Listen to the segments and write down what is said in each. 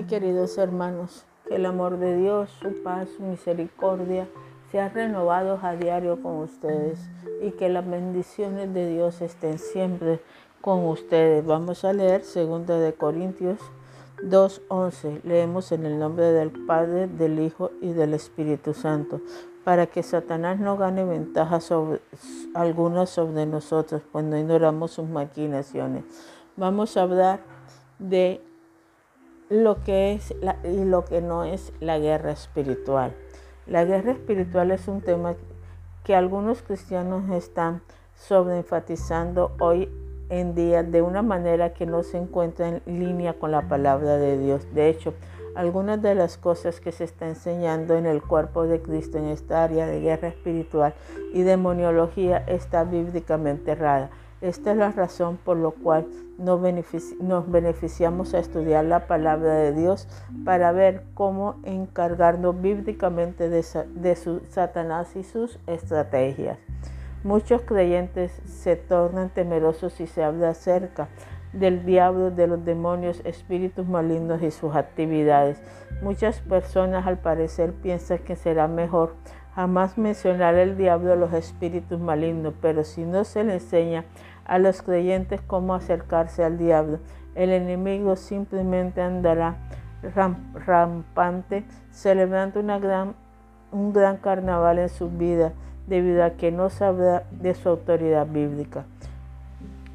mis queridos hermanos, que el amor de Dios, su paz, su misericordia sean renovados a diario con ustedes y que las bendiciones de Dios estén siempre con ustedes. Vamos a leer 2 de Corintios 2.11. Leemos en el nombre del Padre, del Hijo y del Espíritu Santo, para que Satanás no gane ventaja sobre, alguna sobre nosotros cuando ignoramos sus maquinaciones. Vamos a hablar de lo que es y lo que no es la guerra espiritual. La guerra espiritual es un tema que algunos cristianos están sobreenfatizando hoy en día de una manera que no se encuentra en línea con la palabra de Dios. De hecho, algunas de las cosas que se está enseñando en el cuerpo de Cristo en esta área de guerra espiritual y demoniología está bíblicamente errada. Esta es la razón por la cual nos, beneficiamos a estudiar la palabra de Dios para ver cómo encargarnos bíblicamente de, de su Satanás y sus estrategias. Muchos creyentes se tornan temerosos si se habla acerca del diablo, de los demonios, espíritus malignos y sus actividades. Muchas personas al parecer piensan que será mejor jamás mencionar el diablo o los espíritus malignos, pero si no se le enseña a los creyentes cómo acercarse al diablo. El enemigo simplemente andará rampante, celebrando un gran carnaval en su vida, debido a que no sabrá de su autoridad bíblica.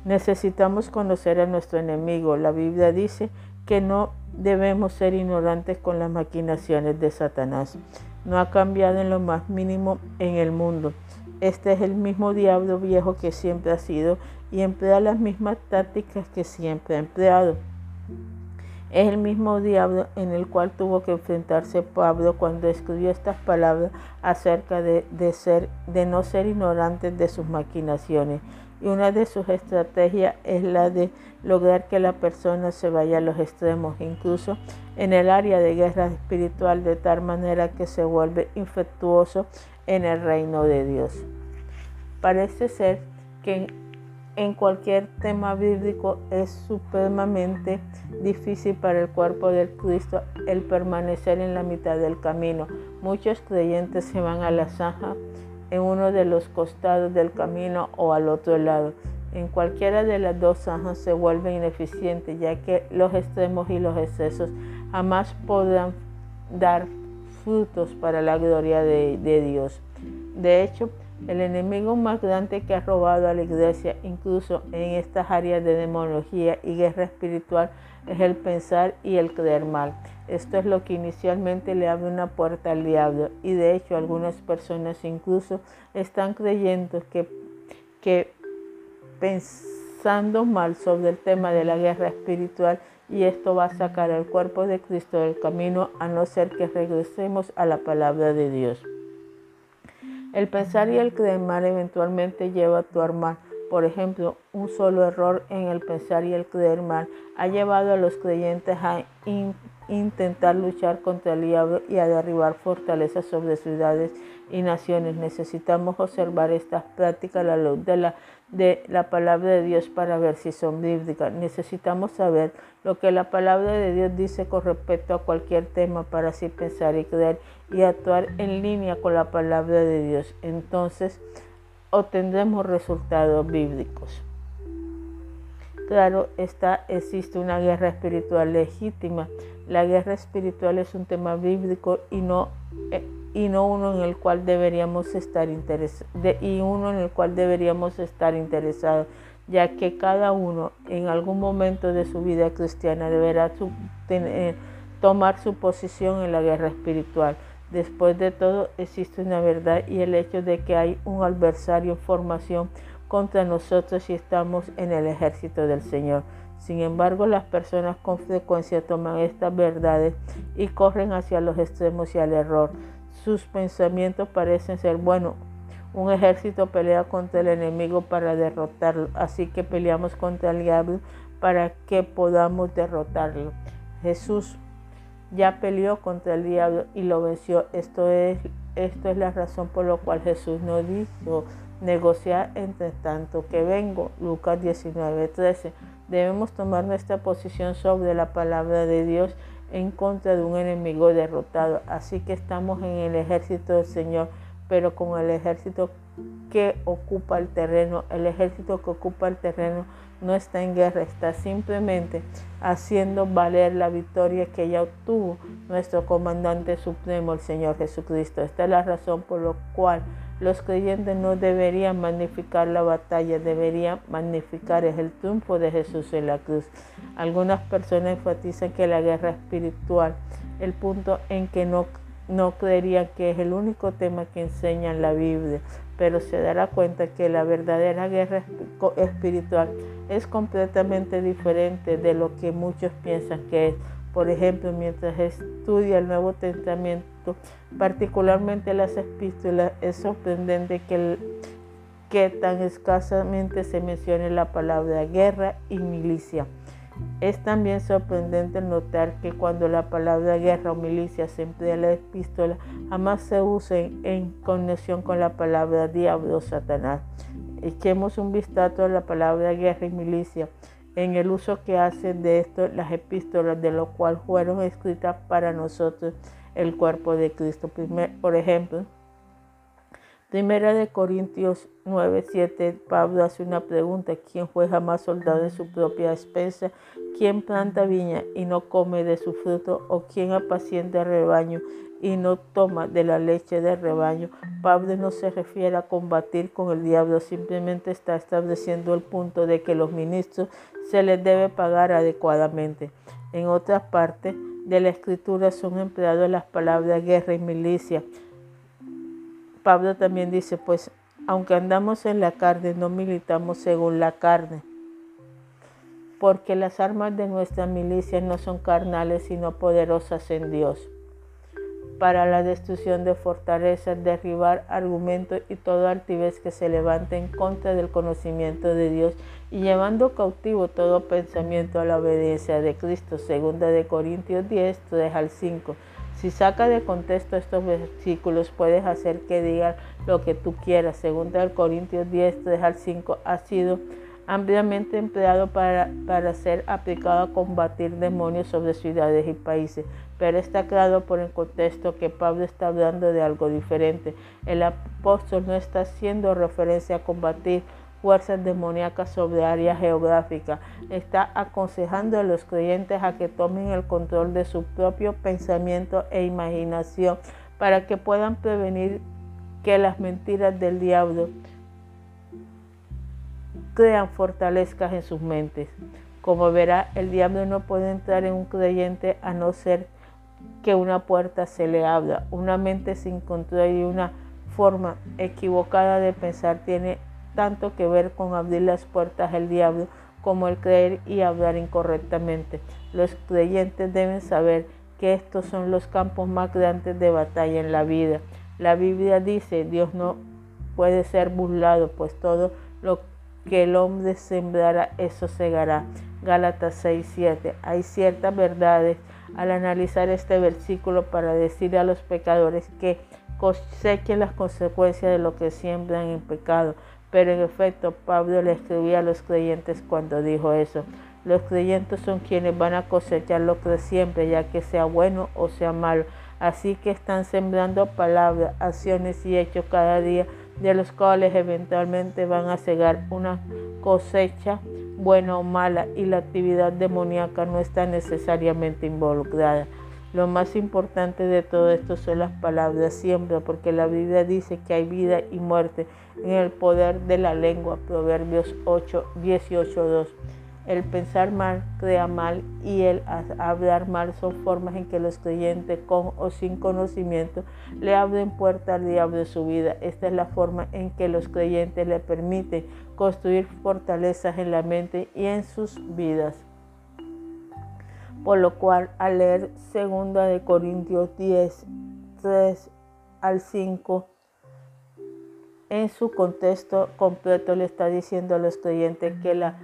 Necesitamos conocer a nuestro enemigo. La Biblia dice que no debemos ser ignorantes con las maquinaciones de Satanás. No ha cambiado en lo más mínimo en el mundo. Este es el mismo diablo viejo que siempre ha sido y emplea las mismas tácticas que siempre ha empleado. Es el mismo diablo en el cual tuvo que enfrentarse Pablo cuando escribió estas palabras acerca de, ser, de no ser ignorantes de sus maquinaciones. Y una de sus estrategias es la de lograr que la persona se vaya a los extremos, incluso en el área de guerra espiritual, de tal manera que se vuelve infectuoso en el reino de Dios. Parece ser que en cualquier tema bíblico es supremamente difícil para el cuerpo del Cristo el permanecer en la mitad del camino. Muchos creyentes se van a la zanja en uno de los costados del camino o al otro lado. En cualquiera de las dos zanjas se vuelve ineficiente, ya que los extremos y los excesos jamás podrán dar frutos para la gloria de, de Dios. De hecho, el enemigo más grande que ha robado a la iglesia, incluso en estas áreas de demonología y guerra espiritual, es el pensar y el creer mal. Esto es lo que inicialmente le abre una puerta al diablo y de hecho algunas personas incluso están creyendo que, que pensando mal sobre el tema de la guerra espiritual y esto va a sacar al cuerpo de Cristo del camino a no ser que regresemos a la palabra de Dios. El pensar y el creer mal eventualmente lleva a actuar mal. Por ejemplo, un solo error en el pensar y el creer mal ha llevado a los creyentes a intentar luchar contra el diablo y a derribar fortalezas sobre ciudades y naciones. Necesitamos observar estas prácticas a la luz de la de la palabra de Dios para ver si son bíblicas. Necesitamos saber lo que la palabra de Dios dice con respecto a cualquier tema para así pensar y creer y actuar en línea con la palabra de Dios. Entonces obtendremos resultados bíblicos. Claro, está, existe una guerra espiritual legítima. La guerra espiritual es un tema bíblico y no eh, y no uno en el cual deberíamos estar interesados y uno en el cual deberíamos estar interesados, ya que cada uno en algún momento de su vida cristiana deberá tomar su posición en la guerra espiritual. Después de todo existe una verdad y el hecho de que hay un adversario en formación contra nosotros y estamos en el ejército del Señor. Sin embargo, las personas con frecuencia toman estas verdades y corren hacia los extremos y al error sus pensamientos parecen ser, bueno, un ejército pelea contra el enemigo para derrotarlo, así que peleamos contra el diablo para que podamos derrotarlo. Jesús ya peleó contra el diablo y lo venció. Esto es, esto es la razón por la cual Jesús nos dijo negociar entre tanto que vengo. Lucas 19, 13. Debemos tomar nuestra posición sobre la palabra de Dios en contra de un enemigo derrotado. Así que estamos en el ejército del Señor, pero con el ejército que ocupa el terreno. El ejército que ocupa el terreno no está en guerra, está simplemente haciendo valer la victoria que ya obtuvo nuestro comandante supremo, el Señor Jesucristo. Esta es la razón por la cual los creyentes no deberían magnificar la batalla, deberían magnificar el triunfo de Jesús en la cruz. Algunas personas enfatizan que la guerra espiritual, el punto en que no, no creerían que es el único tema que enseña en la Biblia, pero se dará cuenta que la verdadera guerra espiritual es completamente diferente de lo que muchos piensan que es. Por ejemplo, mientras estudia el Nuevo Testamento, particularmente las epístolas, es sorprendente que, que tan escasamente se mencione la palabra guerra y milicia. Es también sorprendente notar que cuando la palabra guerra o milicia se emplea en la epístola, jamás se usa en, conexión con la palabra diablo o satanás. Echemos un vistazo a la palabra guerra y milicia en el uso que hacen de esto las epístolas, de lo cual fueron escritas para nosotros el cuerpo de Cristo. por ejemplo, Primera de Corintios 9, 7, Pablo hace una pregunta, ¿quién fue jamás soldado de su propia expensa? ¿Quién planta viña y no come de su fruto? ¿O quién apacienta rebaño y no toma de la leche del rebaño? Pablo no se refiere a combatir con el diablo, simplemente está estableciendo el punto de que los ministros se les debe pagar adecuadamente. En otras partes de la escritura son empleadas las palabras guerra y milicia Pablo también dice, pues aunque andamos en la carne, no militamos según la carne, porque las armas de nuestra milicia no son carnales, sino poderosas en Dios, para la destrucción de fortalezas, derribar argumentos y todo altivez que se levante en contra del conocimiento de Dios y llevando cautivo todo pensamiento a la obediencia de Cristo. Segunda de Corintios 10, 3 al 5. Si saca de contexto estos versículos, puedes hacer que digan lo que tú quieras. Según el Corintios 10, 3 al 5, ha sido ampliamente empleado para, para ser aplicado a combatir demonios sobre ciudades y países. Pero está claro por el contexto que Pablo está hablando de algo diferente. El apóstol no está haciendo referencia a combatir fuerzas demoníacas sobre área geográfica. Está aconsejando a los creyentes a que tomen el control de su propio pensamiento e imaginación para que puedan prevenir que las mentiras del diablo crean fortalezas en sus mentes. Como verá, el diablo no puede entrar en un creyente a no ser que una puerta se le abra. Una mente sin control y una forma equivocada de pensar tiene tanto que ver con abrir las puertas al diablo como el creer y hablar incorrectamente. Los creyentes deben saber que estos son los campos más grandes de batalla en la vida. La Biblia dice, Dios no puede ser burlado, pues todo lo que el hombre sembrará, eso segará. Gálatas 6, 7. Hay ciertas verdades al analizar este versículo para decir a los pecadores que cosechen las consecuencias de lo que siembran en pecado. Pero en efecto, Pablo le escribía a los creyentes cuando dijo eso. Los creyentes son quienes van a cosechar lo que siempre, ya que sea bueno o sea malo. Así que están sembrando palabras, acciones y hechos cada día, de los cuales eventualmente van a cegar una cosecha buena o mala, y la actividad demoníaca no está necesariamente involucrada. Lo más importante de todo esto son las palabras siempre, porque la Biblia dice que hay vida y muerte en el poder de la lengua. Proverbios 8, 18, 2. El pensar mal crea mal y el hablar mal son formas en que los creyentes con o sin conocimiento le abren puerta al diablo de su vida. Esta es la forma en que los creyentes le permiten construir fortalezas en la mente y en sus vidas. Por lo cual, al leer 2 de Corintios 10, 3 al 5, en su contexto completo le está diciendo a los creyentes que la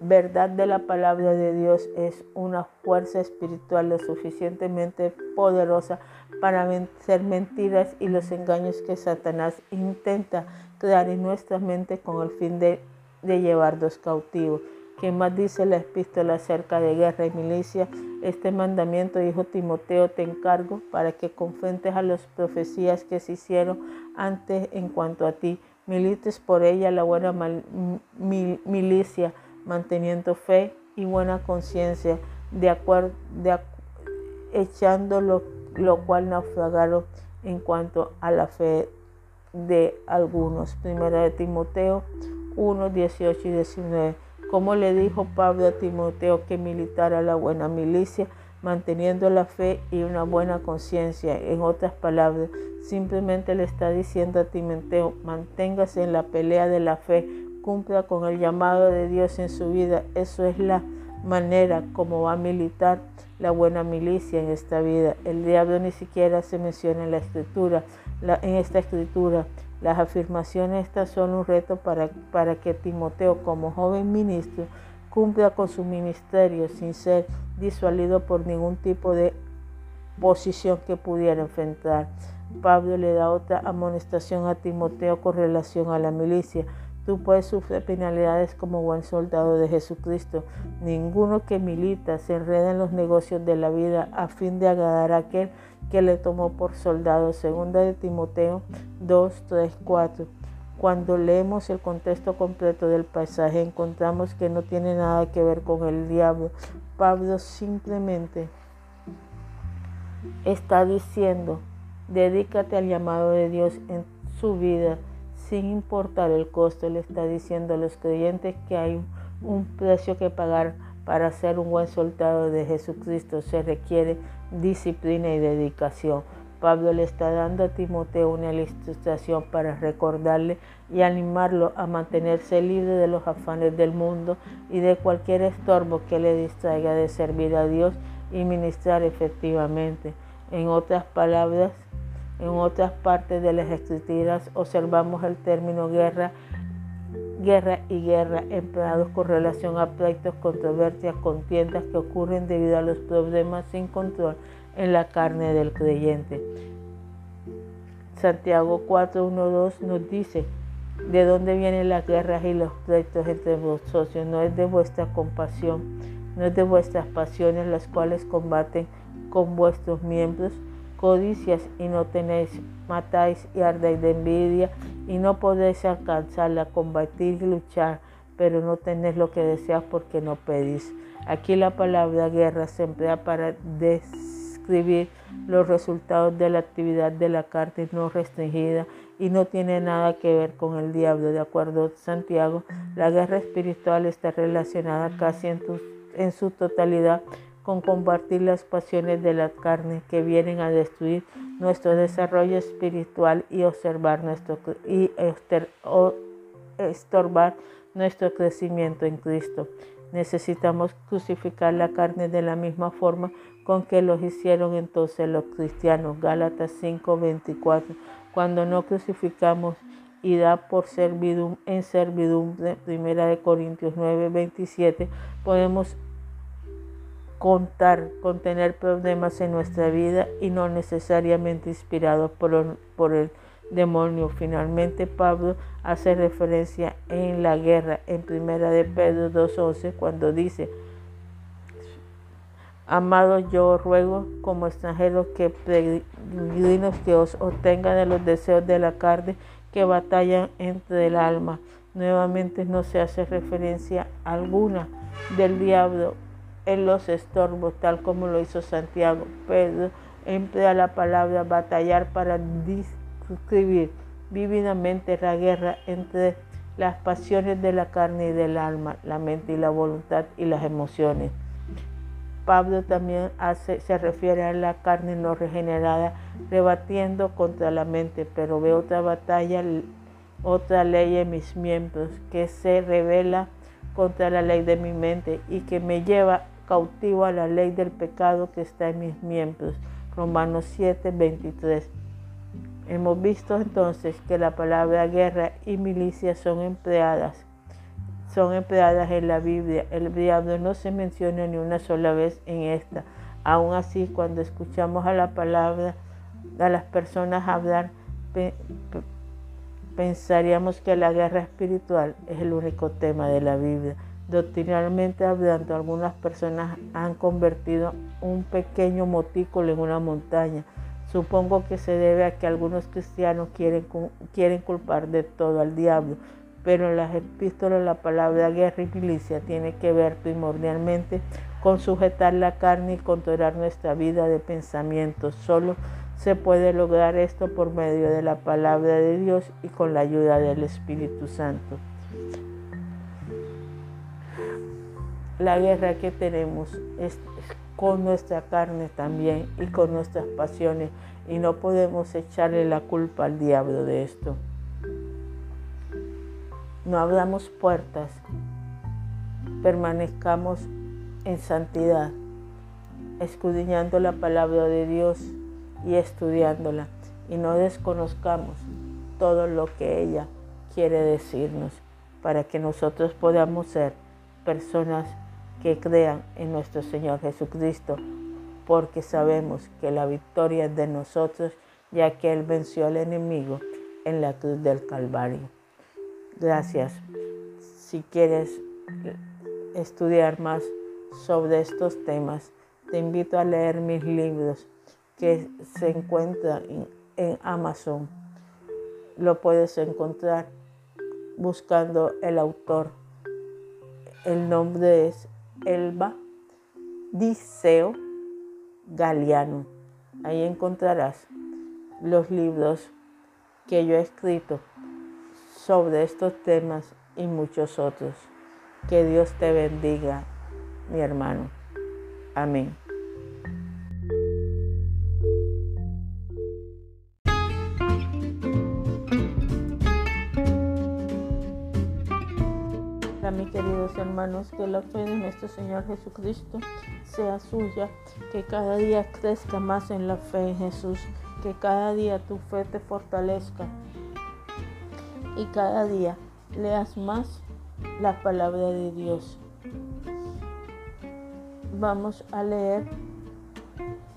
verdad de la palabra de Dios es una fuerza espiritual lo suficientemente poderosa para vencer mentiras y los engaños que Satanás intenta crear en nuestra mente con el fin de, de llevarnos cautivos. ¿Qué más dice la epístola acerca de guerra y milicia? Este mandamiento, hijo Timoteo, te encargo para que confrontes a las profecías que se hicieron antes en cuanto a ti. Milites por ella la buena milicia, manteniendo fe y buena conciencia, de, echando lo, lo cual naufragaron en cuanto a la fe de algunos. Primera de Timoteo 1, 18 y 19 como le dijo Pablo a Timoteo que militara la buena milicia, manteniendo la fe y una buena conciencia. En otras palabras, simplemente le está diciendo a Timoteo, manténgase en la pelea de la fe, cumpla con el llamado de Dios en su vida. Eso es la manera como va a militar la buena milicia en esta vida. El diablo ni siquiera se menciona en la escritura, en esta escritura. Las afirmaciones estas son un reto para, para que Timoteo como joven ministro cumpla con su ministerio sin ser disuadido por ningún tipo de posición que pudiera enfrentar. Pablo le da otra amonestación a Timoteo con relación a la milicia. Tú puedes sufrir penalidades como buen soldado de Jesucristo. Ninguno que milita se enreda en los negocios de la vida a fin de agradar a aquel que le tomó por soldado. Segunda de Timoteo 2, 3, 4. Cuando leemos el contexto completo del pasaje encontramos que no tiene nada que ver con el diablo. Pablo simplemente está diciendo, dedícate al llamado de Dios en su vida sin importar el costo. Le está diciendo a los creyentes que hay un precio que pagar para ser un buen soldado de Jesucristo. Se requiere disciplina y dedicación. Pablo le está dando a Timoteo una ilustración para recordarle y animarlo a mantenerse libre de los afanes del mundo y de cualquier estorbo que le distraiga de servir a Dios y ministrar efectivamente. En otras palabras, en otras partes de las escrituras observamos el término guerra guerra y guerra empleados con relación a pleitos, controversias, contiendas que ocurren debido a los problemas sin control en la carne del creyente. Santiago 4.1.2 nos dice, ¿de dónde vienen las guerras y los pleitos entre vosotros? No es de vuestra compasión, no es de vuestras pasiones las cuales combaten con vuestros miembros, codicias y no tenéis, matáis y ardéis de envidia y no podéis alcanzarla, combatir y luchar, pero no tenéis lo que deseas porque no pedís. Aquí la palabra guerra se emplea para describir los resultados de la actividad de la carne no restringida y no tiene nada que ver con el diablo. De acuerdo a Santiago, la guerra espiritual está relacionada casi en, en su totalidad con compartir las pasiones de la carne que vienen a destruir nuestro desarrollo espiritual y observar nuestro y estorbar nuestro crecimiento en Cristo. Necesitamos crucificar la carne de la misma forma con que lo hicieron entonces los cristianos. Gálatas 5:24. Cuando no crucificamos y da por servidumbre en servidumbre, primera de Corintios 9:27, podemos contar con tener problemas en nuestra vida y no necesariamente inspirados por, el demonio. Finalmente, Pablo hace referencia en la guerra en primera de Pedro 2.11 cuando dice, Amados, yo ruego como extranjeros que peregrinos que os obtengan de los deseos de la carne que batallan entre el alma. Nuevamente no se hace referencia alguna del diablo en los estorbos, tal como lo hizo Santiago. Pedro emplea la palabra batallar para describir vívidamente la guerra entre las pasiones de la carne y del alma, la mente y la voluntad y las emociones. Pablo también hace, se refiere a la carne no regenerada, rebatiendo contra la mente, pero ve otra batalla, otra ley en mis miembros, que se revela contra la ley de mi mente y que me lleva cautivo a la ley del pecado que está en mis miembros. Romanos 7, 23. Hemos visto entonces que la palabra guerra y milicia son empleadas, son empleadas en la Biblia. El diablo no se menciona ni una sola vez en esta. Aún así, cuando escuchamos a la palabra, a las personas hablar, pensaríamos que la guerra espiritual es el único tema de la Biblia. Doctrinalmente hablando, algunas personas han convertido un pequeño motículo en una montaña. Supongo que se debe a que algunos cristianos quieren, quieren culpar de todo al diablo, pero en las epístolas la palabra guerra y milicia tiene que ver primordialmente con sujetar la carne y controlar nuestra vida de pensamientos. Solo se puede lograr esto por medio de la palabra de Dios y con la ayuda del Espíritu Santo. La guerra que tenemos es con nuestra carne también y con nuestras pasiones y no podemos echarle la culpa al diablo de esto. No abramos puertas, permanezcamos en santidad, escudriñando la palabra de Dios y estudiándola y no desconozcamos todo lo que ella quiere decirnos para que nosotros podamos ser personas que crean en nuestro Señor Jesucristo, porque sabemos que la victoria es de nosotros, ya que Él venció al enemigo en la cruz del Calvario. Gracias. Si quieres estudiar más sobre estos temas, te invito a leer mis libros que se encuentra en, Amazon. Lo puedes encontrar buscando el autor. El nombre es Elba Diceo Galeano. Ahí encontrarás los libros que yo he escrito sobre estos temas y muchos otros. Que Dios te bendiga, mi hermano. Amén. Hermanos, que la fe de nuestro Señor Jesucristo sea suya, que cada día crezca más en la fe en Jesús, que cada día tu fe te fortalezca y cada día leas más la palabra de Dios. Vamos a leer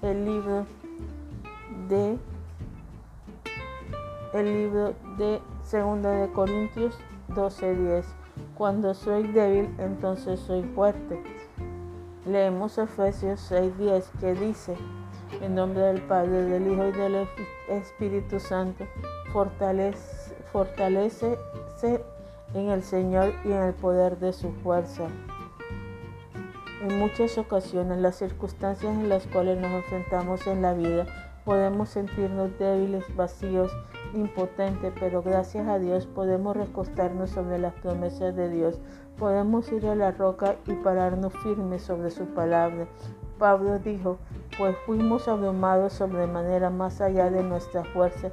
el libro de el libro de Segunda de Corintios 12:10. Cuando soy débil, entonces soy fuerte. Leemos Efesios 6:10 que dice, en nombre del Padre, del Hijo y del Espíritu Santo, fortalece, fortalecese en el Señor y en el poder de su fuerza. En muchas ocasiones las circunstancias en las cuales nos enfrentamos en la vida podemos sentirnos débiles, vacíos impotente, pero gracias a Dios podemos recostarnos sobre las promesas de Dios. Podemos ir a la roca y pararnos firmes sobre su palabra. Pablo dijo, pues fuimos abrumados sobremanera más allá de nuestra fuerza,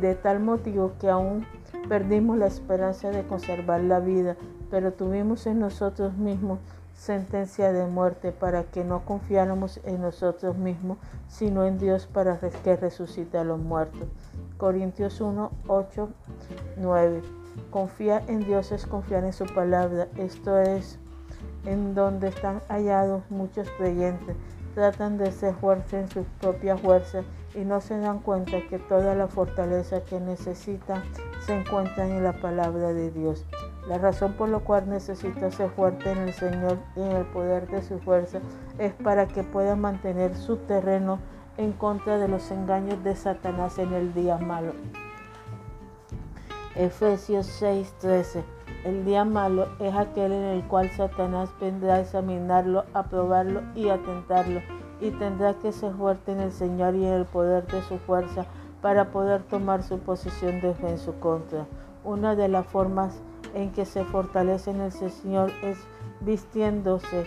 de tal motivo que aún perdimos la esperanza de conservar la vida, pero tuvimos en nosotros mismos sentencia de muerte para que no confiáramos en nosotros mismos, sino en Dios para que resucite a los muertos. Corintios 1, 8, 9. Confía en Dios es confiar en su palabra. Esto es en donde están hallados muchos creyentes. Tratan de ser fuertes en su propia fuerza y no se dan cuenta que toda la fortaleza que necesitan se encuentra en la palabra de Dios. La razón por la cual necesita ser fuerte en el Señor y en el poder de su fuerza es para que pueda mantener su terreno en contra de los engaños de Satanás en el día malo. Efesios 6:13 El día malo es aquel en el cual Satanás vendrá a examinarlo, a probarlo y a tentarlo, y tendrá que ser fuerte en el Señor y en el poder de su fuerza para poder tomar su posición de en su contra. Una de las formas en que se fortalece en el Señor es vistiéndose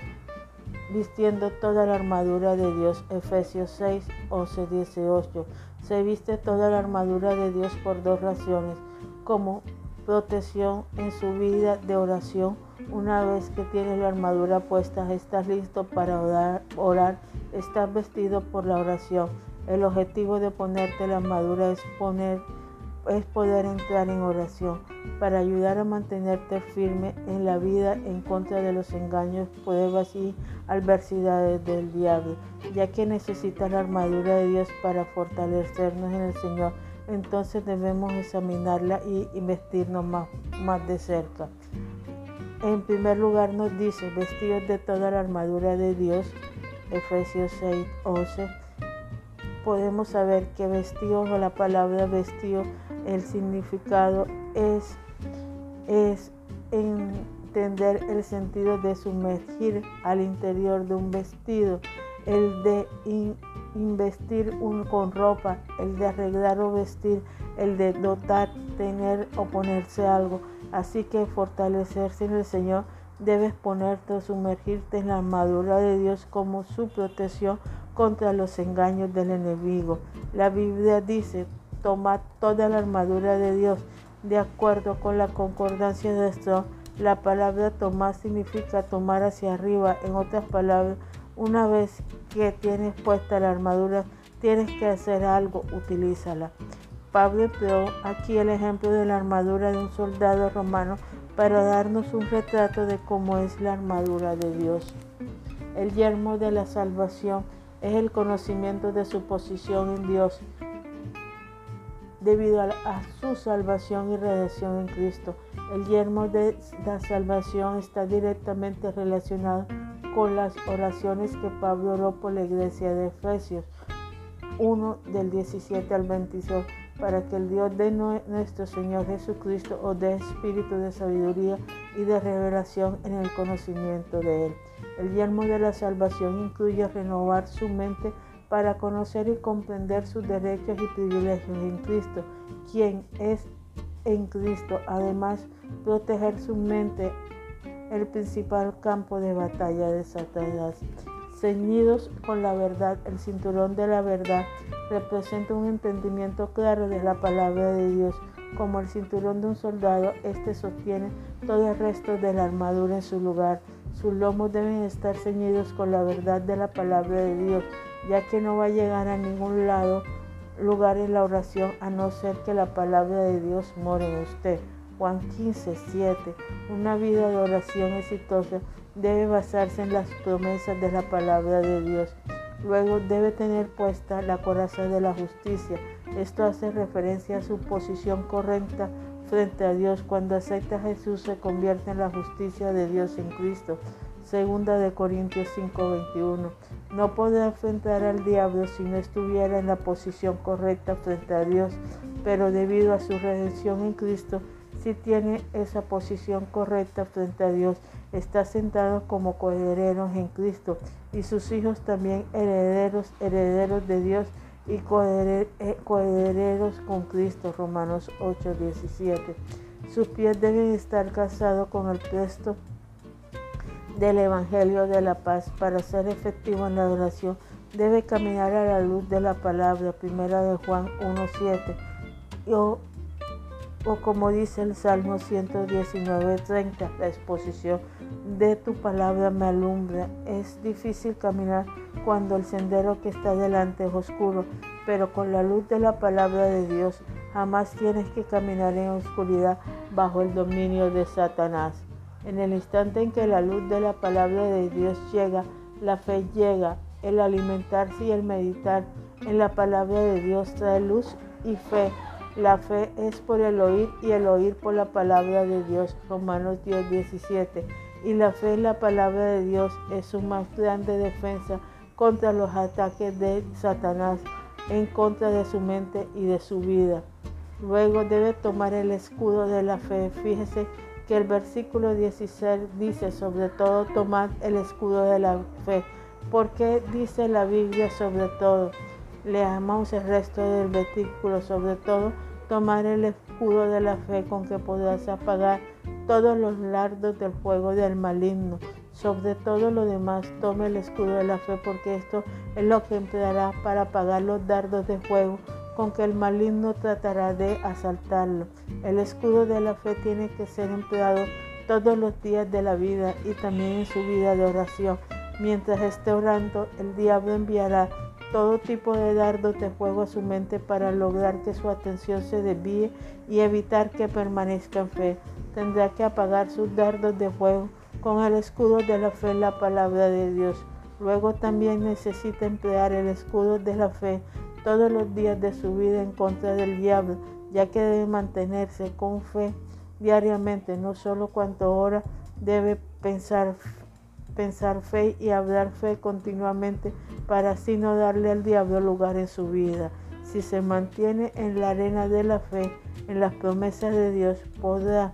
vistiendo toda la armadura de Dios. Efesios 6, 11, 18. Se viste toda la armadura de Dios por dos razones, como protección en su vida de oración. Una vez que tienes la armadura puesta, estás listo para orar, orar, estás vestido por la oración. El objetivo de ponerte la armadura es poner es poder entrar en oración para ayudar a mantenerte firme en la vida en contra de los engaños, pruebas y adversidades del diablo, ya que necesitas la armadura de Dios para fortalecernos en el Señor. Entonces debemos examinarla y investirnos más, más de cerca. En primer lugar nos dice, vestidos de toda la armadura de Dios, Efesios 6, 11. Podemos saber que vestidos o la palabra vestido, el significado es, entender el sentido de sumergir al interior de un vestido, el de investir con ropa, el de arreglar o vestir, el de dotar, tener o ponerse algo. Así que fortalecerse en el Señor debes ponerte o sumergirte en la armadura de Dios como su protección contra los engaños del enemigo. La Biblia dice, toma toda la armadura de Dios. De acuerdo con la concordancia de esto, la palabra tomar significa tomar hacia arriba. En otras palabras, una vez que tienes puesta la armadura, tienes que hacer algo, utilízala. Pablo empleó aquí el ejemplo de la armadura de un soldado romano para darnos un retrato de cómo es la armadura de Dios. El yermo de la salvación es el conocimiento de su posición en Dios debido a, su salvación y redención en Cristo. El yermo de la salvación está directamente relacionado con las oraciones que Pablo oró por la iglesia de Efesios 1 del 17 al 22 para que el Dios de nuestro Señor Jesucristo os dé espíritu de sabiduría y de revelación en el conocimiento de Él. El yermo de la salvación incluye renovar su mente para conocer y comprender sus derechos y privilegios en Cristo, quien es en Cristo. Además, proteger su mente, el principal campo de batalla de Satanás. Ceñidos con la verdad, el cinturón de la verdad representa un entendimiento claro de la palabra de Dios. Como el cinturón de un soldado, este sostiene todo el resto de la armadura en su lugar. Sus lomos deben estar ceñidos con la verdad de la palabra de Dios, ya que no va a llegar a ningún lado lugar en la oración a no ser que la palabra de Dios more en usted. Juan 15, 7. Una vida de oración exitosa debe basarse en las promesas de la palabra de Dios. Luego debe tener puesta la coraza de la justicia. Esto hace referencia a su posición correcta frente a Dios. Cuando acepta a Jesús se convierte en la justicia de Dios en Cristo. Segunda de Corintios 5:21. No podrá enfrentar al diablo si no estuviera en la posición correcta frente a Dios, pero debido a su redención en Cristo, si tiene esa posición correcta frente a Dios, está sentado como coherederos en Cristo y sus hijos también herederos, herederos de Dios y eh, coherederos con Cristo. Romanos 8, 17. Sus pies deben estar casados con el texto del Evangelio de la Paz. Para ser efectivo en la oración, debe caminar a la luz de la palabra, primera de Juan 1.7. O, o como dice el Salmo 119.30, la exposición de tu palabra me alumbra. Es difícil caminar cuando el sendero que está delante es oscuro, pero con la luz de la palabra de Dios jamás tienes que caminar en oscuridad bajo el dominio de Satanás. En el instante en que la luz de la palabra de Dios llega, la fe llega. El alimentarse y el meditar en la palabra de Dios trae luz y fe. La fe es por el oír y el oír por la palabra de Dios. Romanos 10, 17 y la fe en la palabra de Dios es su más grande defensa contra los ataques de Satanás en contra de su mente y de su vida. Luego debe tomar el escudo de la fe. Fíjese que el versículo 16 dice, sobre todo tomad el escudo de la fe. ¿Por qué dice la Biblia sobre todo? Leamos el resto del versículo, sobre todo tomar el escudo de la fe con que podrás apagar todos los lardos del fuego del maligno. Sobre todo lo demás, tome el escudo de la fe, porque esto es lo que empleará para apagar los dardos de fuego con que el maligno tratará de asaltarlo. El escudo de la fe tiene que ser empleado todos los días de la vida y también en su vida de oración. Mientras esté orando, el diablo enviará todo tipo de dardos de fuego a su mente para lograr que su atención se desvíe y evitar que permanezca en fe tendrá que apagar sus dardos de fuego con el escudo de la fe en la palabra de Dios. Luego también necesita emplear el escudo de la fe todos los días de su vida en contra del diablo, ya que debe mantenerse con fe diariamente, no solo cuando ora, debe pensar, pensar fe y hablar fe continuamente para así no darle al diablo lugar en su vida. Si se mantiene en la arena de la fe, en las promesas de Dios, podrá,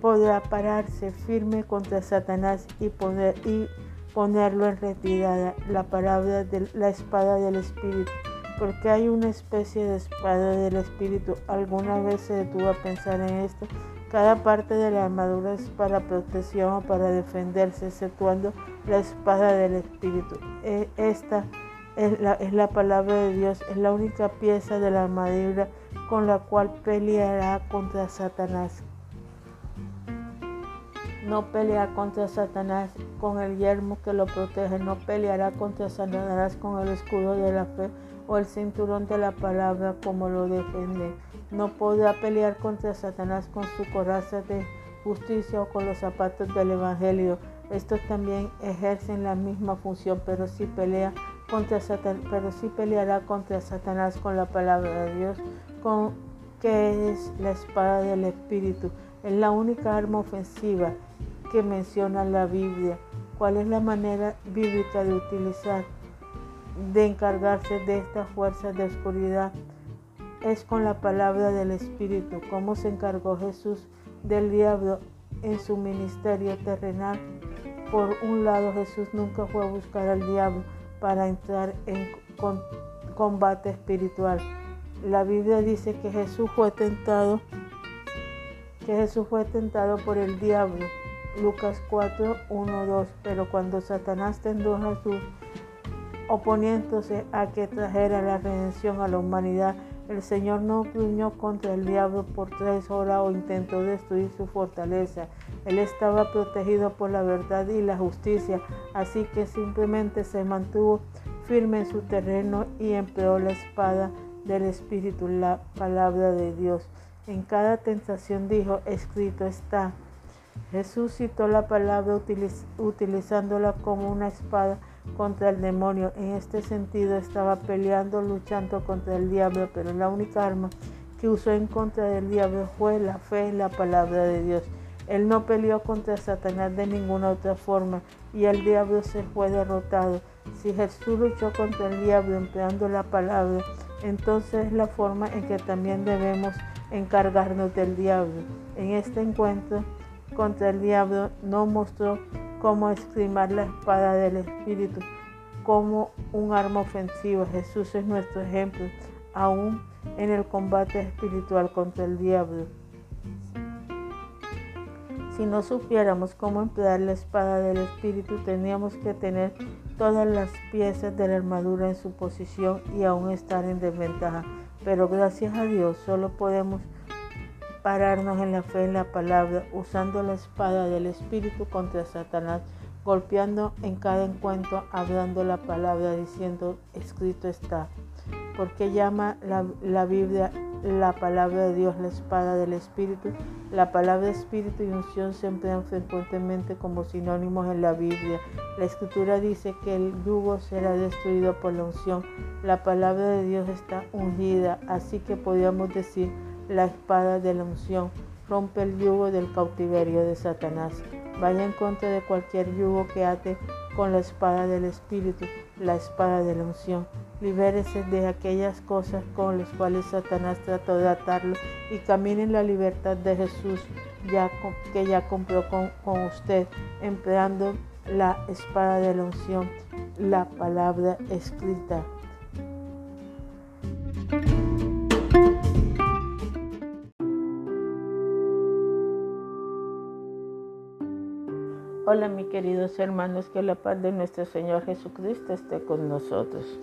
podrá pararse firme contra Satanás y, poner, y ponerlo en retirada. La palabra de la espada del Espíritu porque hay una especie de espada del espíritu. ¿Alguna vez se detuvo a pensar en esto? Cada parte de la armadura es para protección o para defenderse, exceptuando la espada del espíritu. E, esta es la, es la palabra de Dios, es la única pieza de la armadura con la cual peleará contra Satanás. No peleará contra Satanás con el yermo que lo protege, no peleará contra Satanás con el escudo de la fe o el cinturón de la palabra como lo defiende. No podrá pelear contra Satanás con su coraza de justicia o con los zapatos del Evangelio. Estos también ejercen la misma función, pero sí pelea contra pero sí peleará contra Satanás con la palabra de Dios, con que es la espada del Espíritu. Es la única arma ofensiva que menciona la Biblia. ¿Cuál es la manera bíblica de utilizar de encargarse de estas fuerzas de oscuridad es con la palabra del Espíritu, como se encargó Jesús del diablo en su ministerio terrenal. Por un lado, Jesús nunca fue a buscar al diablo para entrar en combate espiritual. La Biblia dice que Jesús fue tentado, que Jesús fue tentado por el diablo. Lucas 4, 1, 2. Pero cuando Satanás tentó a Jesús, oponiéndose a que trajera la redención a la humanidad. El Señor no gruñó contra el diablo por tres horas o intentó destruir su fortaleza. Él estaba protegido por la verdad y la justicia, así que simplemente se mantuvo firme en su terreno y empleó la espada del Espíritu, la palabra de Dios. En cada tentación dijo, escrito está. Jesús citó la palabra utilizándola como una espada contra el demonio. En este sentido estaba peleando, luchando contra el diablo, pero la única arma que usó en contra del diablo fue la fe en la palabra de Dios. Él no peleó contra Satanás de ninguna otra forma y el diablo se fue derrotado. Si Jesús luchó contra el diablo empleando la palabra, entonces es la forma en que también debemos encargarnos del diablo. En este encuentro contra el diablo no mostró cómo esgrimar la espada del Espíritu como un arma ofensiva. Jesús es nuestro ejemplo, aún en el combate espiritual contra el diablo. Si no supiéramos cómo emplear la espada del Espíritu, tendríamos que tener todas las piezas de la armadura en su posición y aún estar en desventaja. Pero gracias a Dios solo podemos pararnos en la fe en la palabra, usando la espada del Espíritu contra Satanás, golpeando en cada encuentro, hablando la palabra, diciendo, escrito está. Porque llama la, la Biblia la palabra de Dios la espada del Espíritu. La palabra Espíritu y unción se emplean frecuentemente como sinónimos en la Biblia. La Escritura dice que el yugo será destruido por la unción. La palabra de Dios está ungida, así que podríamos decir la espada de la unción rompe el yugo del cautiverio de Satanás. Vaya en contra de cualquier yugo que ate con la espada del Espíritu, la espada de la unción. Libérese de aquellas cosas con las cuales Satanás trató de atarlo y camine en la libertad de Jesús ya que ya con, con usted, empleando la espada de la unción, la palabra escrita. Hola mis queridos hermanos, que la paz de nuestro Señor Jesucristo esté con nosotros.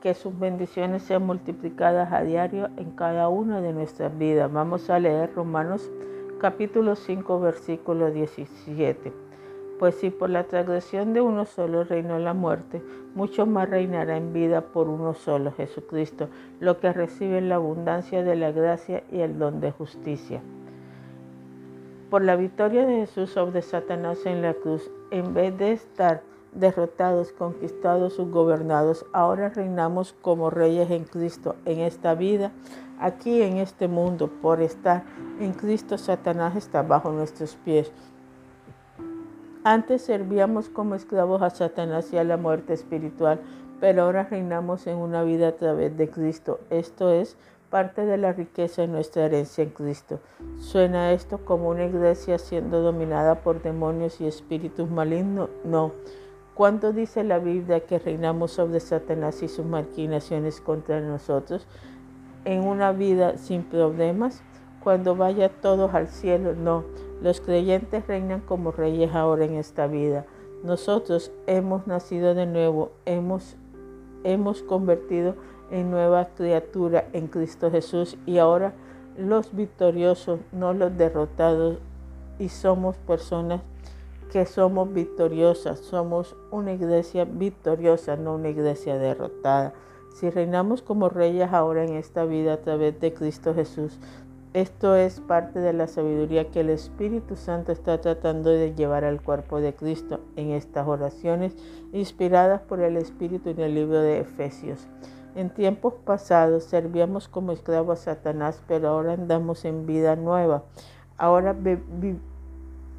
Que sus bendiciones sean multiplicadas a diario en cada una de nuestras vidas. Vamos a leer Romanos capítulo 5 versículo 17. Pues si por la transgresión de uno solo reinó la muerte, mucho más reinará en vida por uno solo, Jesucristo, lo que recibe la abundancia de la gracia y el don de justicia. Por la victoria de Jesús sobre Satanás en la cruz, en vez de estar derrotados, conquistados, subgobernados, ahora reinamos como reyes en Cristo en esta vida Aquí en este mundo, por estar en Cristo, Satanás está bajo nuestros pies. Antes servíamos como esclavos a Satanás y a la muerte espiritual, pero ahora reinamos en una vida a través de Cristo. Esto es parte de la riqueza de nuestra herencia en Cristo. ¿Suena esto como una iglesia siendo dominada por demonios y espíritus malignos? No. ¿Cuándo dice la Biblia que reinamos sobre Satanás y sus maquinaciones contra nosotros? En una vida sin problemas, cuando vaya todos al cielo, no. Los creyentes reinan como reyes ahora en esta vida. Nosotros hemos nacido de nuevo, hemos, hemos convertido en nueva criatura en Cristo Jesús y ahora los victoriosos, no los derrotados, y somos personas que somos victoriosas, somos una iglesia victoriosa, no una iglesia derrotada. Si reinamos como reyes ahora en esta vida a través de Cristo Jesús, esto es parte de la sabiduría que el Espíritu Santo está tratando de llevar al cuerpo de Cristo en estas oraciones inspiradas por el Espíritu en el libro de Efesios. En tiempos pasados servíamos como esclavos a Satanás, pero ahora andamos en vida nueva. Ahora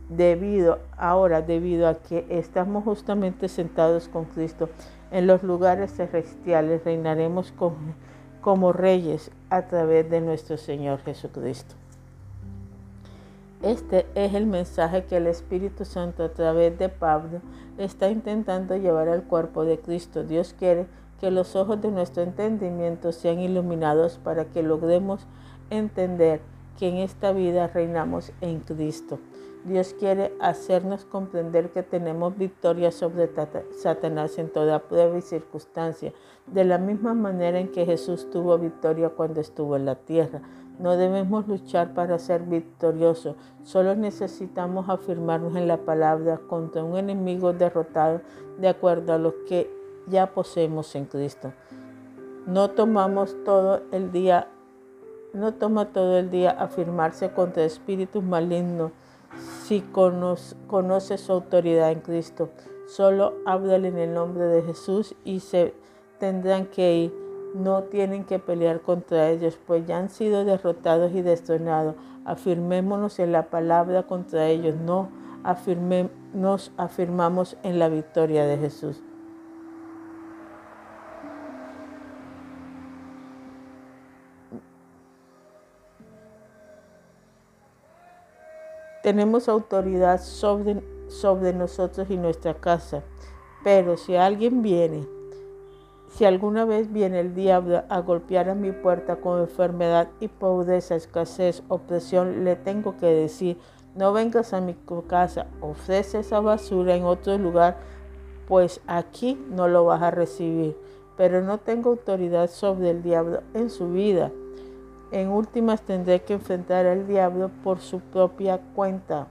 debido ahora debido a que estamos justamente sentados con Cristo en los lugares celestiales, reinaremos como reyes a través de nuestro Señor Jesucristo. Este es el mensaje que el Espíritu Santo a través de Pablo está intentando llevar al cuerpo de Cristo. Dios quiere que los ojos de nuestro entendimiento sean iluminados para que logremos entender que en esta vida reinamos en Cristo. Dios quiere hacernos comprender que tenemos victoria sobre Satanás en toda prueba y circunstancia, de la misma manera en que Jesús tuvo victoria cuando estuvo en la tierra. No debemos luchar para ser victoriosos, solo necesitamos afirmarnos en la palabra contra un enemigo derrotado de acuerdo a lo que ya poseemos en Cristo. No tomamos todo el día, no toma todo el día afirmarse contra espíritus malignos si conoce, su autoridad en Cristo. Solo háblale en el nombre de Jesús y se tendrán que ir. No tienen que pelear contra ellos, pues ya han sido derrotados y destronados. Afirmémonos en la palabra contra ellos, no nos afirmamos en la victoria de Jesús. Tenemos autoridad sobre, sobre nosotros y nuestra casa. Pero si alguien viene, si alguna vez viene el diablo a golpear a mi puerta con enfermedad y pobreza, escasez, opresión, le tengo que decir, no vengas a mi casa, ofrece esa basura en otro lugar, pues aquí no lo vas a recibir. Pero no tengo autoridad sobre el diablo en su vida en últimas tendré que enfrentar al diablo por su propia cuenta.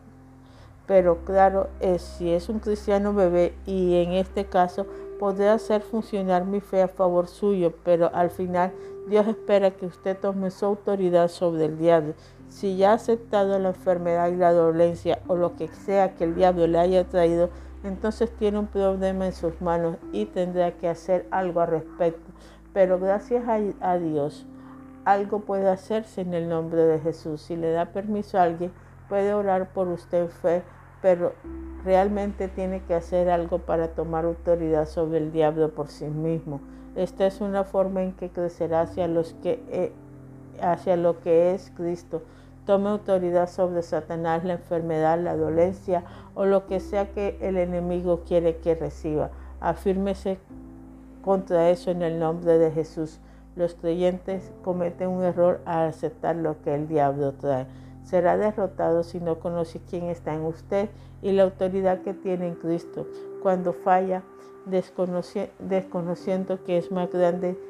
Pero claro es, si es un cristiano bebé y en este caso podré hacer funcionar mi fe a favor suyo, pero al final Dios espera que usted tome su autoridad sobre el diablo. Si ya ha aceptado la enfermedad y la dolencia o lo que sea que el diablo le haya traído, entonces tiene un problema en sus manos y tendrá que hacer algo al respecto. Pero gracias a Dios, algo puede hacerse en el nombre de Jesús. Si le da permiso a alguien, puede orar por usted fe, pero realmente tiene que hacer algo para tomar autoridad sobre el diablo por sí mismo. Esta es una forma en que crecerá hacia, eh, hacia lo que es Cristo. Tome autoridad sobre Satanás, la enfermedad, la dolencia o lo que sea que el enemigo quiere que reciba. Afírmese contra eso en el nombre de Jesús. Los creyentes cometen un error al aceptar lo que el diablo trae. Será derrotado si no conoce quién está en usted y la autoridad que tiene en Cristo. Cuando falla, desconociendo que es más grande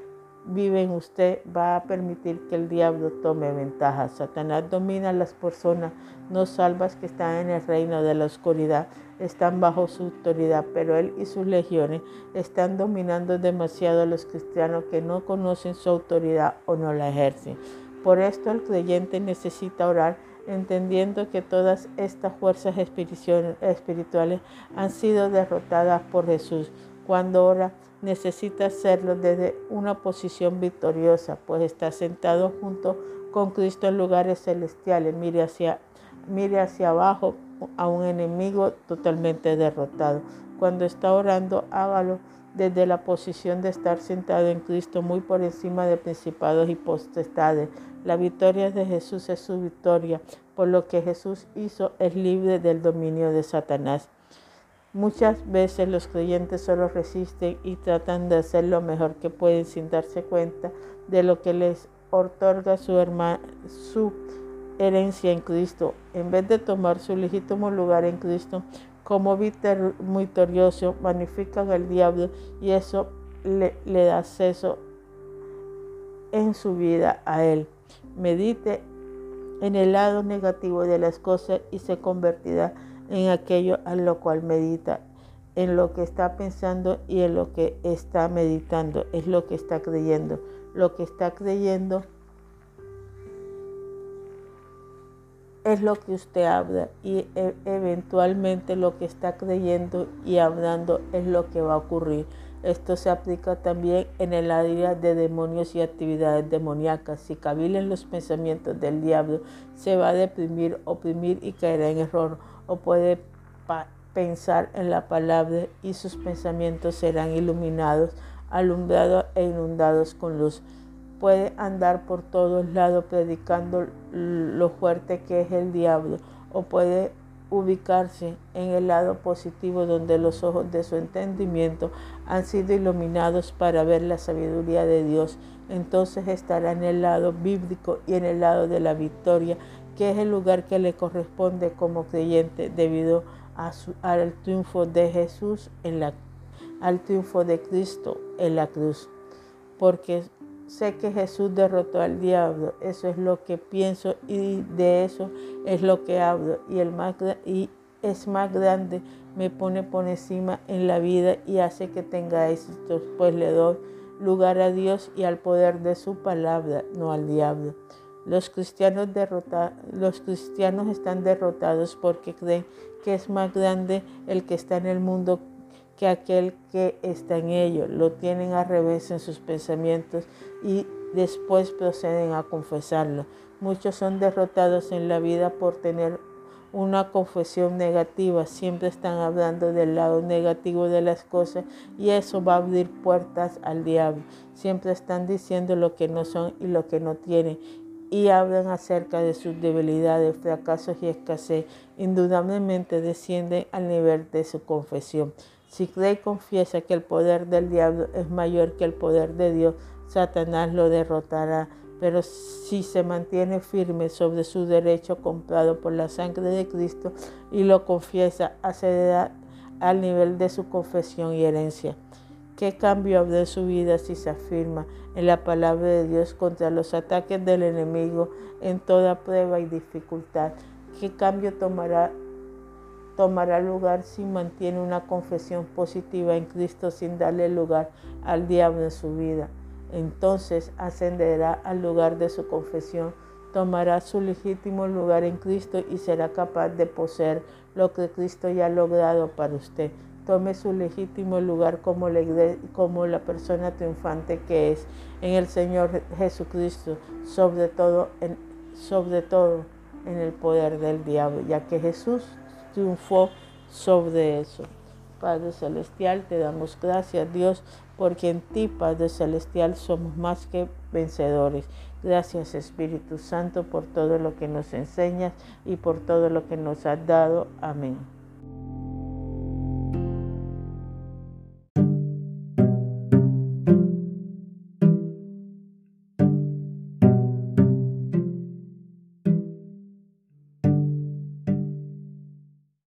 vive en usted, va a permitir que el diablo tome ventaja. Satanás domina a las personas no salvas que están en el reino de la oscuridad, están bajo su autoridad, pero él y sus legiones están dominando demasiado a los cristianos que no conocen su autoridad o no la ejercen. Por esto el creyente necesita orar entendiendo que todas estas fuerzas espirituales han sido derrotadas por Jesús Cuando ora, necesita hacerlo desde una posición victoriosa, pues está sentado junto con Cristo en lugares celestiales. Mire hacia, mire hacia abajo a un enemigo totalmente derrotado. Cuando está orando, hágalo desde la posición de estar sentado en Cristo, muy por encima de principados y potestades. La victoria de Jesús es su victoria, por lo que Jesús hizo es libre del dominio de Satanás. Muchas veces los creyentes solo resisten y tratan de hacer lo mejor que pueden sin darse cuenta de lo que les otorga su, su herencia en Cristo. En vez de tomar su legítimo lugar en Cristo como victorioso, magnifican al diablo y eso le, le da acceso en su vida a él. Medite en el lado negativo de las cosas y se convertirá en aquello a lo cual medita, en lo que está pensando y en lo que está meditando, es lo que está creyendo. Lo que está creyendo es lo que usted habla y e, eventualmente lo que está creyendo y hablando es lo que va a ocurrir. Esto se aplica también en el área de demonios y actividades demoníacas. Si cavilen los pensamientos del diablo, se va a deprimir, oprimir y caerá en error o puede pensar en la palabra y sus pensamientos serán iluminados, alumbrados e inundados con luz. Puede andar por todos lados predicando lo fuerte que es el diablo o puede ubicarse en el lado positivo donde los ojos de su entendimiento han sido iluminados para ver la sabiduría de Dios. Entonces estará en el lado bíblico y en el lado de la victoria que es el lugar que le corresponde como creyente debido al triunfo de Jesús en la al triunfo de Cristo en la cruz. Porque sé que Jesús derrotó al diablo, eso es lo que pienso y de eso es lo que hablo. Y el más y es más grande me pone por encima en la vida y hace que tenga éxito, pues le doy lugar a Dios y al poder de su palabra, no al diablo. Los cristianos, los cristianos están derrotados porque creen que es más grande el que está en el mundo que aquel que está en ello. Lo tienen al revés en sus pensamientos y después proceden a confesarlo. Muchos son derrotados en la vida por tener una confesión negativa. Siempre están hablando del lado negativo de las cosas y eso va a abrir puertas al diablo. Siempre están diciendo lo que no son y lo que no tienen y hablan acerca de sus debilidades, fracasos y escasez, indudablemente descienden al nivel de su confesión. Si cree y confiesa que el poder del diablo es mayor que el poder de Dios, Satanás lo derrotará. Pero si se mantiene firme sobre su derecho comprado por la sangre de Cristo y lo confiesa, accederá al nivel de su confesión y herencia. ¿Qué cambio habrá en su vida si se afirma en la palabra de Dios contra los ataques del enemigo en toda prueba y dificultad? ¿Qué cambio tomará, tomará lugar si mantiene una confesión positiva en Cristo sin darle lugar al diablo en su vida? Entonces ascenderá al lugar de su confesión, tomará su legítimo lugar en Cristo y será capaz de poseer lo que Cristo ya ha logrado para usted tome su legítimo lugar como la, persona triunfante que es en el Señor Jesucristo, sobre todo en el poder del diablo, ya que Jesús triunfó sobre eso. Padre Celestial, te damos gracias, Dios, porque en ti, Padre Celestial, somos más que vencedores. Gracias, Espíritu Santo, por todo lo que nos enseñas y por todo lo que nos has dado. Amén.